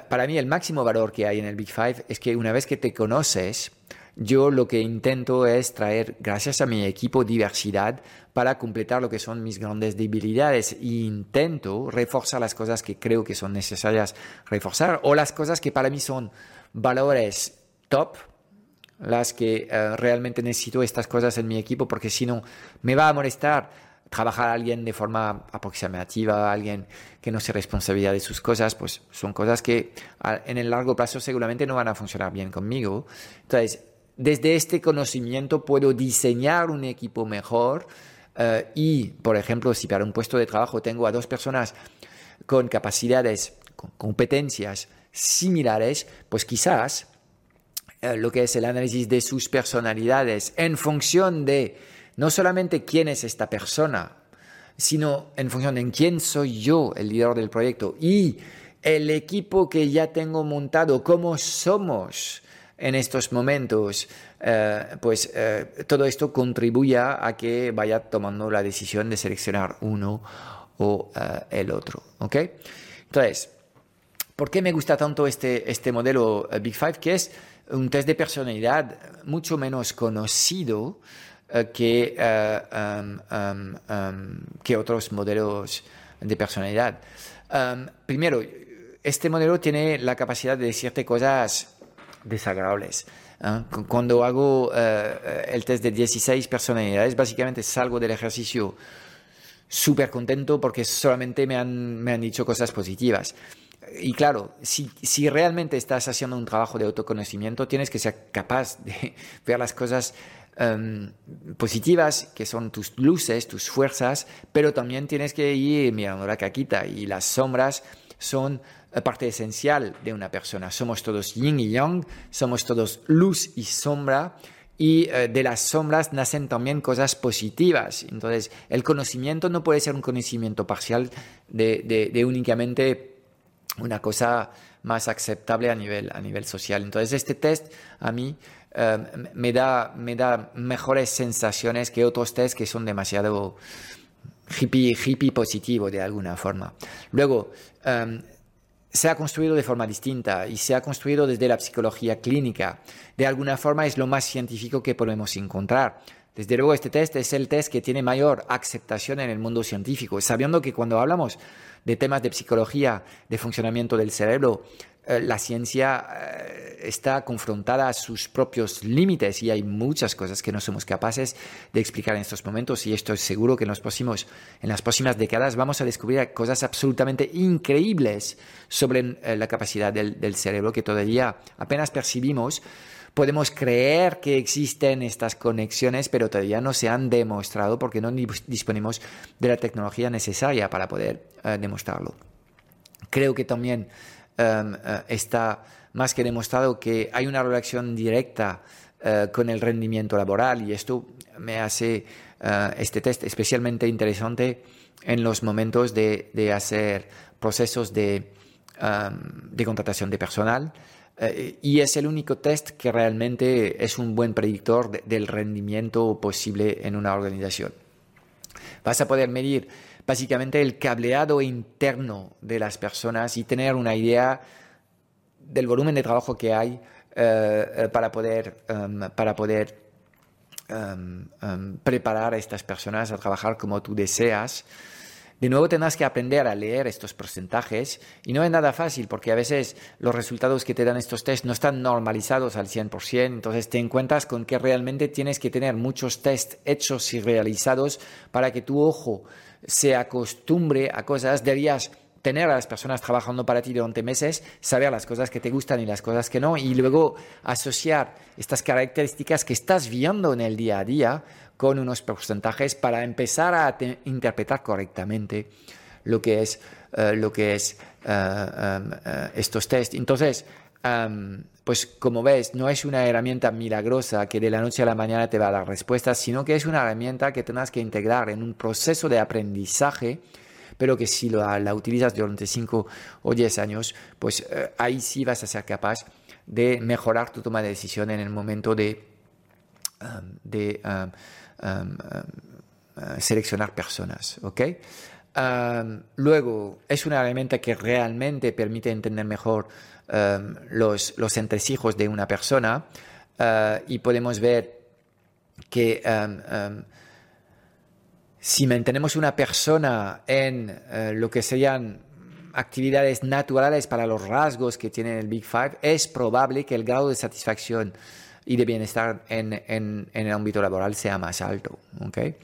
para mí el máximo valor que hay en el Big Five es que una vez que te conoces, yo lo que intento es traer, gracias a mi equipo, diversidad para completar lo que son mis grandes debilidades e intento reforzar las cosas que creo que son necesarias reforzar o las cosas que para mí son valores top, las que eh, realmente necesito estas cosas en mi equipo porque si no me va a molestar trabajar a alguien de forma aproximativa, alguien que no se responsabilidad de sus cosas, pues son cosas que en el largo plazo seguramente no van a funcionar bien conmigo. Entonces, desde este conocimiento puedo diseñar un equipo mejor eh, y, por ejemplo, si para un puesto de trabajo tengo a dos personas con capacidades, con competencias similares, pues quizás eh, lo que es el análisis de sus personalidades en función de no solamente quién es esta persona, sino en función de quién soy yo, el líder del proyecto, y el equipo que ya tengo montado, cómo somos en estos momentos, eh, pues eh, todo esto contribuye a que vaya tomando la decisión de seleccionar uno o eh, el otro. ¿ok? Entonces, ¿por qué me gusta tanto este, este modelo Big Five? Que es un test de personalidad mucho menos conocido que, um, um, um, que otros modelos de personalidad. primero, este modelo tiene la capacidad de decirte cosas desagradables. ¿eh? Cuando hago eh, el test de 16 personalidades, básicamente salgo del ejercicio súper contento porque solamente me han, me han dicho cosas positivas. Y claro, si, si, realmente estás haciendo un trabajo de autoconocimiento, tienes que ser capaz de ver las cosas em, positivas, que son tus luces, tus fuerzas, pero también tienes que ir mirando la caquita y las sombras son parte esencial de una persona. Somos todos yin y yang, somos todos luz y sombra, y eh, de las sombras nacen también cosas positivas. Entonces, el conocimiento no puede ser un conocimiento parcial de, únicamente una cosa más aceptable a nivel, a nivel social. Entonces, este test a mí eh, me, da, me da mejores sensaciones que otros test que son demasiado hippie, hippie positivo de alguna forma. Luego, eh, se ha construido de forma distinta y se ha construido desde la psicología clínica. De alguna forma es lo más científico que podemos encontrar. Desde luego este test es el test que tiene mayor aceptación en el mundo científico, sabiendo que cuando hablamos de temas de psicología, de funcionamiento del cerebro, eh, la ciencia eh, está confrontada a sus propios límites y hay muchas cosas que no somos capaces de explicar en estos momentos y estoy seguro que en, los próximos, en las próximas décadas vamos a descubrir cosas absolutamente increíbles sobre eh, la capacidad del, del cerebro que todavía apenas percibimos. Podemos creer que existen estas conexiones, pero todavía no se han demostrado porque no disponemos de la tecnología necesaria para poder demostrarlo. Creo que también Em, eh, está más que demostrado que hay una relación directa eh, con el rendimiento laboral y esto me hace eh, este test especialmente interesante en los momentos de, hacer procesos de, em, de, contratación de personal. y es el único test que realmente es un buen predictor del rendimiento posible en una organización. Vas a poder medir básicamente el cableado interno de las personas y tener una idea del volumen de trabajo que hay eh, eh, para poder, em, para poder em, em, preparar a estas personas a trabajar como tú deseas. De nuevo tendrás que aprender a leer estos porcentajes y no es nada fácil porque a veces los resultados que te dan estos tests no están normalizados al 100%, entonces te encuentras con que realmente tienes que tener muchos tests hechos y realizados para que tu ojo se acostumbre a cosas, debías tener a las personas trabajando para ti durante meses, saber las cosas que te gustan y las cosas que no, y luego asociar estas características que estás viendo en el día a día con unos porcentajes para empezar a interpretar correctamente lo que es, eh, lo que es eh, em, eh, estos test. Entonces, em, pues como ves, no es una herramienta milagrosa que de la noche a la mañana te va a dar respuestas, sino que es una herramienta que tendrás que integrar en un proceso de aprendizaje, pero que si la, utilizas durante 5 o 10 años, pues ahí sí vas a ser capaz de mejorar tu toma de decisión en el momento de, seleccionar personas. ¿ok? Luego, es una herramienta que realmente permite entender mejor los, los entresijos de una persona. y podemos ver que si mantenemos una persona en lo que serían actividades naturales para los rasgos que tiene el Big Five, es probable que el grado de satisfacción y de bienestar en, en, el ámbito laboral sea más alto. ¿okay?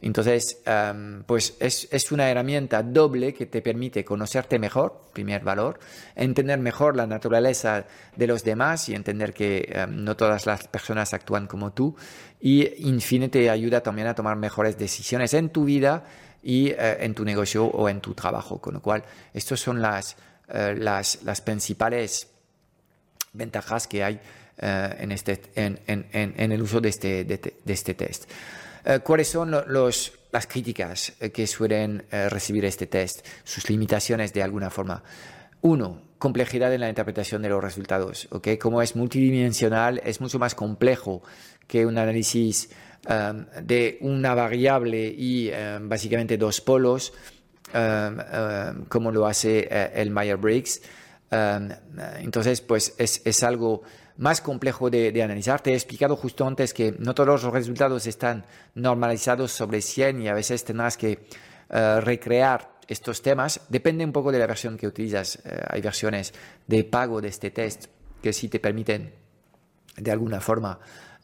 Entonces, em, pues es, es, una herramienta doble que te permite conocerte mejor, primer valor, entender mejor la naturaleza de los demás y entender que em, no todas las personas actúan como tú y, en fin, te ayuda también a tomar mejores decisiones en tu vida y eh, en tu negocio o en tu trabajo. Con lo cual, estas son las, eh, las, las principales ventajas que hay en, este, en, en, en, el uso de este, de, este test. Eh, ¿Cuáles son los, las críticas eh, que suelen recibir este test? Sus limitaciones de alguna forma. Uno, complejidad en la interpretación de los resultados. ¿okay? Como es multidimensional, es mucho más complejo que un análisis de una variable y básicamente dos polos, como lo hace el Meyer-Briggs. entonces, pues es, es algo más complejo de, analizar. Te he explicado justo antes que no todos los resultados están normalizados sobre 100 y a veces tendrás que eh, recrear estos temas. Depende un poco de la versión que utilizas. Eh, hay versiones de pago de este test que sí te permiten de alguna forma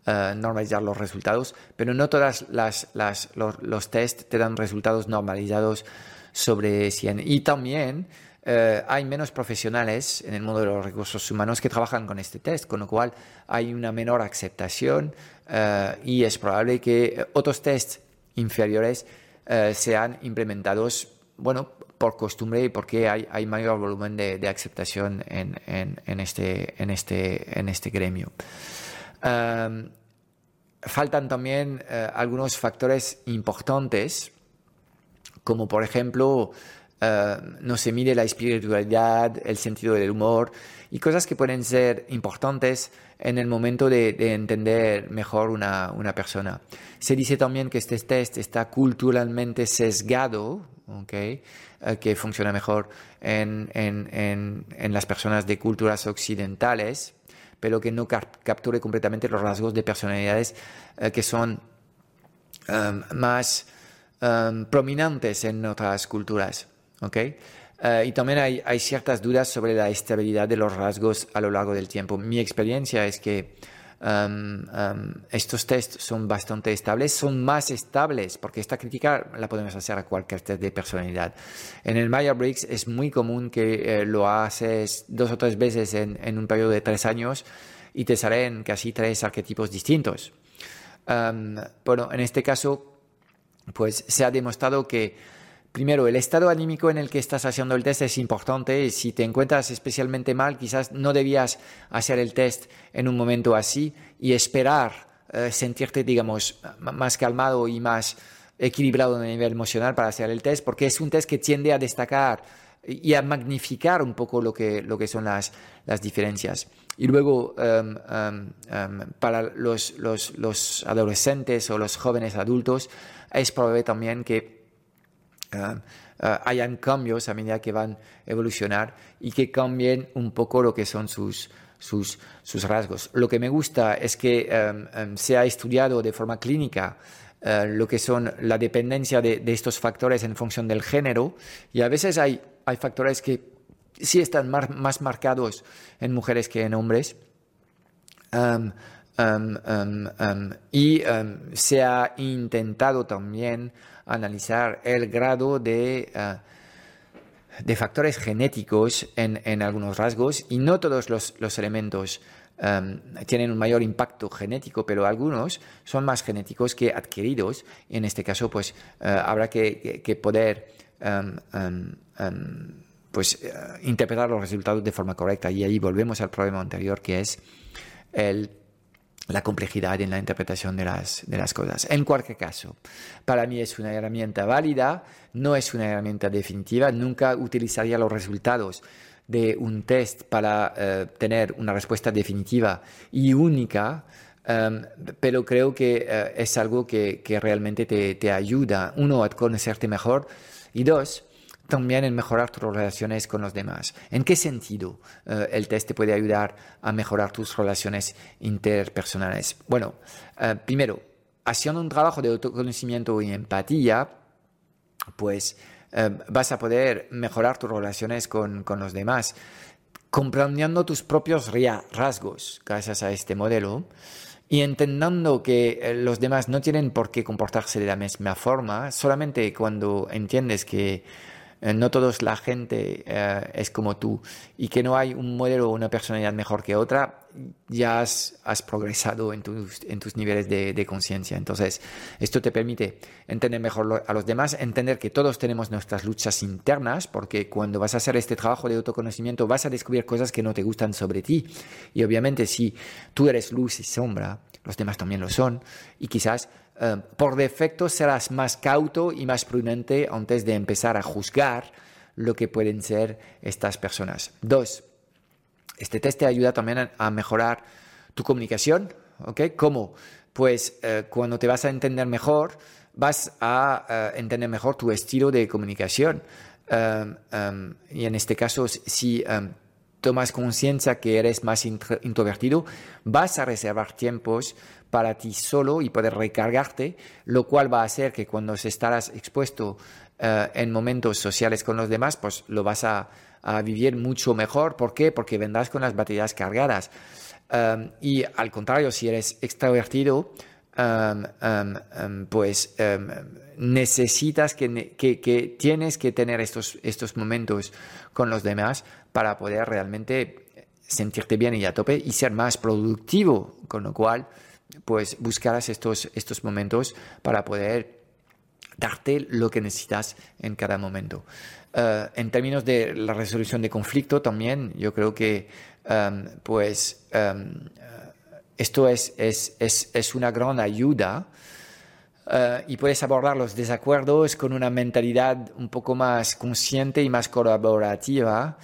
eh, normalizar los resultados, pero no todas las, las los, los tests te dan resultados normalizados sobre 100. Y también eh, hay menos profesionales en el mundo de los recursos humanos que trabajan con este test, con lo cual hay una menor aceptación eh, y es probable que otros tests inferiores eh, sean implementados, bueno, por costumbre y porque hay, mayor volumen de, aceptación este, este, en este gremio. faltan también algunos factores importantes, como por ejemplo eh, no se mide la espiritualidad, el sentido del humor y cosas que pueden ser importantes en el momento de, entender mejor una, persona. Se dice también que este test está culturalmente sesgado, okay, eh, que funciona mejor en, las personas de culturas occidentales, pero que no capture completamente los rasgos de personalidades eh, que son más prominentes en otras culturas. ¿Okay? Eh, y también hay, ciertas dudas sobre la estabilidad de los rasgos a lo largo del tiempo. Mi experiencia es que um, um, estos tests son bastante estables, son más estables, porque esta crítica la podemos hacer a cualquier test de personalidad. En el Myers-Briggs es muy común que eh, lo haces dos o tres veces en, un periodo de tres años y te salen casi tres arquetipos distintos. Um, bueno, en este caso, pues se ha demostrado que Primero, el estado anímico en el que estás haciendo el test es importante. Si te encuentras especialmente mal, quizás no debías hacer el test en un momento así y esperar eh, sentirte, digamos, más calmado y más equilibrado a nivel emocional para hacer el test, porque es un test que tiende a destacar y a magnificar un poco lo que, lo que son las, las diferencias. Y luego, em, em, em, para los, los, los adolescentes o los jóvenes adultos, es probable también que uh, hayan cambios a medida que van a evolucionar y que cambien un poco lo que son sus, sus, sus rasgos. Lo que me gusta es que um, um, se ha estudiado de forma clínica uh, lo que son la dependencia de, de, estos factores en función del género y a veces hay, hay factores que sí están mar, más marcados en mujeres que en hombres. Um, Um, um, y se ha intentado también analizar el grado de, uh, de factores genéticos en, en, algunos rasgos y no todos los, los elementos tienen un mayor impacto genético, pero algunos son más genéticos que adquiridos. Y en este caso, pues uh, habrá que, que, poder pues, uh, interpretar los resultados de forma correcta. Y ahí volvemos al problema anterior, que es el la complejidad en la interpretación de las, de las cosas. En cualquier caso, para mí es una herramienta válida, no es una herramienta definitiva, nunca utilizaría los resultados de un test para eh, tener una respuesta definitiva y única, um, pero creo que uh, es algo que, que realmente te, te, ayuda, uno, a conocerte mejor y dos, también en mejorar tus relaciones con los demás. ¿En qué sentido eh, el test te puede ayudar a mejorar tus relaciones interpersonales? Bueno, eh, primero, haciendo un trabajo de autoconocimiento y empatía, pues eh, vas a poder mejorar tus relaciones con, con los demás, comprendiendo tus propios rasgos gracias a este modelo y entendiendo que los demás no tienen por qué comportarse de la misma forma, solamente cuando entiendes que no todos la gente eh, es como tú y que no hay un modelo o una personalidad mejor que otra, ya has, progresado en tus, niveles de, conciencia. Entonces, esto te permite entender mejor a los demás, entender que todos tenemos nuestras luchas internas, porque cuando vas a hacer este trabajo de autoconocimiento vas a descubrir cosas que no te gustan sobre ti. Y obviamente si tú eres luz y sombra, los demás también lo son, y quizás eh, por defecto serás más cauto y más prudente antes de empezar a juzgar lo que pueden ser estas personas. Dos, este test te ayuda también a, mejorar tu comunicación, ¿ok? ¿Cómo? Pues eh, cuando te vas a entender mejor, vas a eh, entender mejor tu estilo de comunicación. y en este caso, si tomas conciencia que eres más introvertido, vas a reservar tiempos para ti solo y poder recargarte, lo cual va a hacer que cuando estarás expuesto eh, en momentos sociales con los demás, pues lo vas a, vivir mucho mejor. ¿Por qué? Porque vendrás con las baterías cargadas. Um, y al contrario, si eres extrovertido, um, um, pues necesitas que, que, tienes que tener estos, estos momentos con los demás para poder realmente sentirte bien y a tope y ser más productivo, con lo cual pues buscarás estos, estos momentos para poder darte lo que necesitas en cada momento. Eh, en términos de la resolución de conflicto también, yo creo que em, pues em, esto es, es, es, es, una gran ayuda eh, y puedes abordar los desacuerdos con una mentalidad un poco más consciente y más colaborativa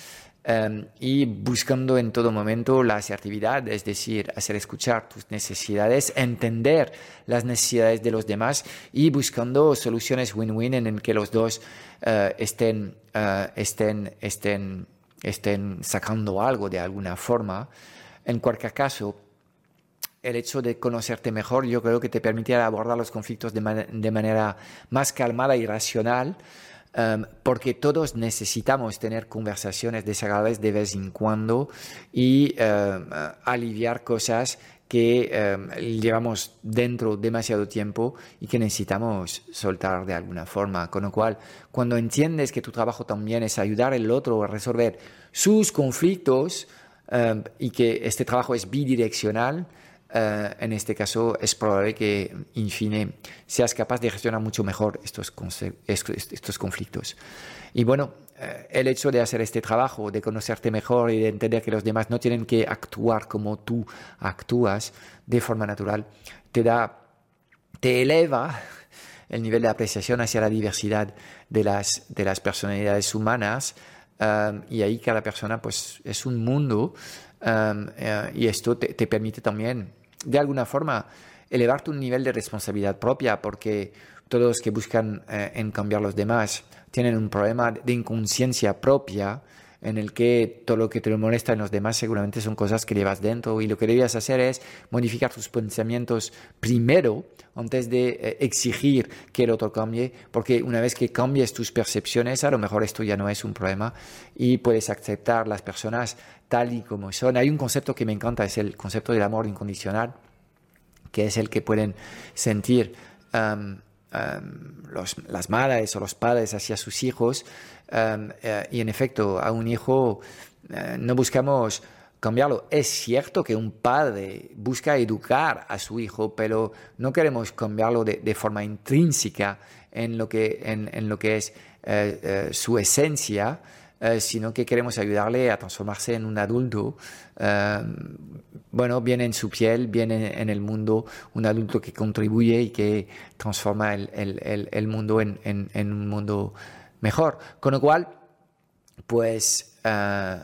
Em, y buscando en todo momento la asertividad, es decir, hacer escuchar tus necesidades, entender las necesidades de los demás y buscando soluciones win-win en que los dos eh, estén, eh, estén, estén, estén sacando algo de alguna forma. En cualquier caso, el hecho de conocerte mejor yo creo que te permitirá abordar los conflictos de, de manera más calmada y racional Em, porque todos necesitamos tener conversaciones desagradables de vez en cuando y em, aliviar cosas que em, llevamos dentro demasiado tiempo y que necesitamos soltar de alguna forma. Con lo cual, cuando entiendes que tu trabajo también es ayudar al otro a resolver sus conflictos y que este trabajo es bidireccional, eh, en este caso es probable que, en fin, seas capaz de gestionar mucho mejor estos, estos conflictos. Y bueno, eh, el hecho de hacer este trabajo, de conocerte mejor y de entender que los demás no tienen que actuar como tú actúas de forma natural, te da, te eleva el nivel de apreciación hacia la diversidad de las, de las personalidades humanas eh, y ahí cada persona pues es un mundo y esto te, te permite también de alguna forma elevarte un nivel de responsabilidad propia, porque todos los que buscan eh, en cambiar los demás tienen un problema de inconsciencia propia en el que todo lo que te molesta en los demás seguramente son cosas que llevas dentro y lo que debías hacer es modificar tus pensamientos primero antes de eh, exigir que el otro cambie, porque una vez que cambies tus percepciones, a lo mejor esto ya no es un problema y puedes aceptar las personas tal y como son. Hay un concepto que me encanta, es el concepto del amor incondicional, que es el que pueden sentir um, um, los, las madres o los padres hacia sus hijos. Um, eh, y en efecto, a un hijo eh, no buscamos cambiarlo. Es cierto que un padre busca educar a su hijo, pero no queremos cambiarlo de, forma intrínseca en lo que, en, lo que es eh, su esencia. Eh, sino que queremos ayudarle a transformarse en un adulto, eh, bueno, bien en su piel, bien en, el mundo, un adulto que contribuye y que transforma el, mundo en, un mundo mejor. Con lo cual, pues, eh,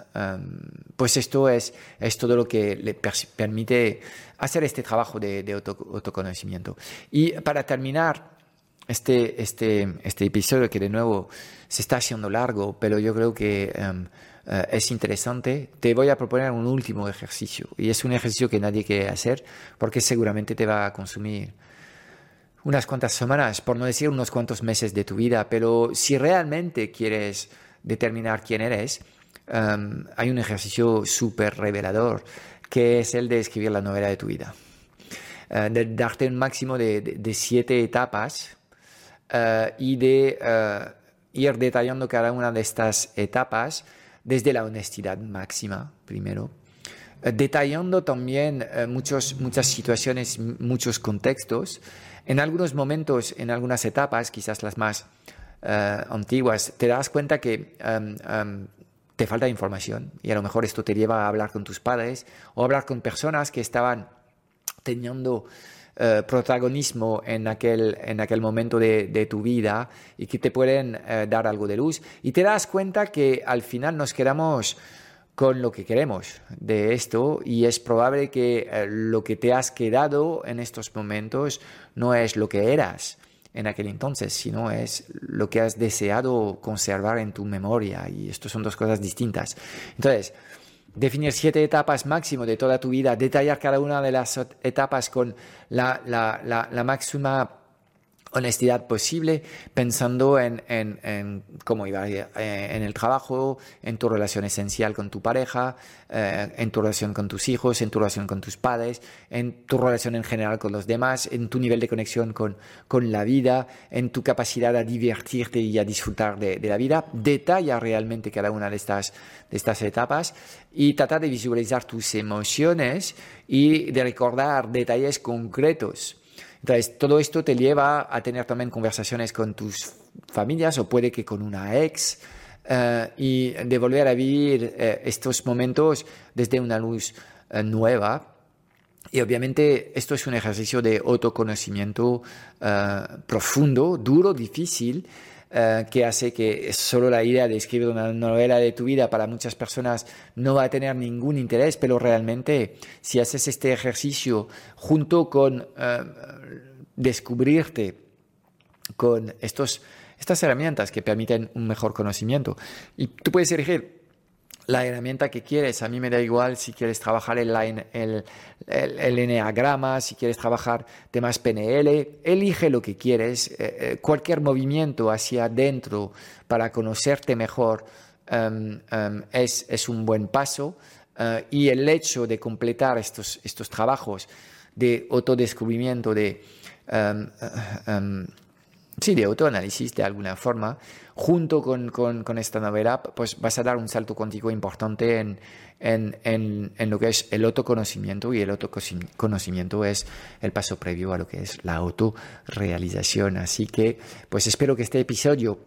pues esto es, es todo lo que le permite hacer este trabajo de, autoconocimiento. Y para terminar, este, este, este episodio que de nuevo se está haciendo largo, pero yo creo que em, eh, es interesante, te voy a proponer un último ejercicio. Y es un ejercicio que nadie quiere hacer porque seguramente te va a consumir unas cuantas semanas, por no decir unos cuantos meses de tu vida, pero si realmente quieres determinar quién eres, em, hay un ejercicio súper revelador que es el de escribir la novela de tu vida. Eh, de darte un máximo de, siete etapas eh, y de ir detallando cada una de estas etapas desde la honestidad máxima, primero, eh, detallando también eh, muchos, muchas situaciones, muchos contextos. En algunos momentos, en algunas etapas, quizás las más eh, antiguas, te das cuenta que em, em, te falta información y a lo mejor esto te lleva a hablar con tus padres o hablar con personas que estaban teniendo eh, protagonismo en aquel, en aquel momento de, tu vida y que te pueden eh, dar algo de luz. Y te das cuenta que al final nos quedamos con lo que queremos de esto y es probable que eh, lo que te has quedado en estos momentos no es lo que eras en aquel entonces, sino es lo que has deseado conservar en tu memoria y esto son dos cosas distintas. Entonces, definir siete etapas máximo de toda tu vida, detallar cada una de las etapas con la, la, la, la máxima honestidad posible, pensando en, en, en cómo iba eh, en el trabajo, en tu relación esencial con tu pareja, eh, en tu relación con tus hijos, en tu relación con tus padres, en tu relación en general con los demás, en tu nivel de conexión con, con la vida, en tu capacidad a divertirte y a disfrutar de, de, la vida. Detalla realmente cada una de estas, de estas etapas y trata de visualizar tus emociones y de recordar detalles concretos entonces, todo esto te lleva a tener también conversaciones con tus familias o puede que con una ex uh, y de volver a vivir uh, estos momentos desde una luz uh, nueva. Y obviamente esto es un ejercicio de autoconocimiento profundo, duro, difícil, eh, que hace que solo la idea de escribir una novela de tu vida para muchas personas no va a tener ningún interés, pero realmente si haces este ejercicio junto con eh, descubrirte con estos, estas herramientas que permiten un mejor conocimiento, y tú puedes elegir la herramienta que quieres. A mí me da igual si quieres trabajar el, el, el, enneagrama, si quieres trabajar temas PNL, elige lo que quieres. Eh, eh, cualquier movimiento hacia adentro para conocerte mejor um, es, es, un buen paso. Uh, y el hecho de completar estos, estos trabajos de autodescubrimiento, de um, sí, de autoanálisis de alguna forma, junto con, con, esta novela, pues vas a dar un salto cuántico importante en, en, en, en, lo que es el autoconocimiento y el autoconocimiento es el paso previo a lo que es la autorrealización. Así que, pues espero que este episodio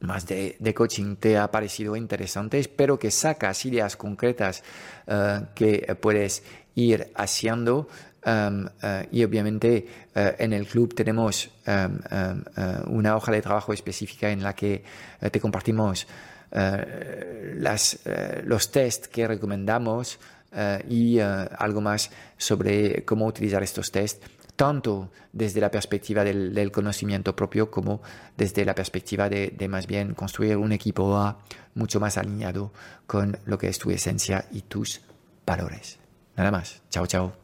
más de, de, coaching te ha parecido interesante. Espero que sacas ideas concretas uh, que puedes ir haciendo Um, uh, y obviamente uh, en el club tenemos um, um, uh, una hoja de trabajo específica en la que te compartimos las, los test que recomendamos y algo más sobre cómo utilizar estos test tanto desde la perspectiva del, del, conocimiento propio como desde la perspectiva de, de, más bien construir un equipo A mucho más alineado con lo que es tu esencia y tus valores. Nada más. Chao, chao.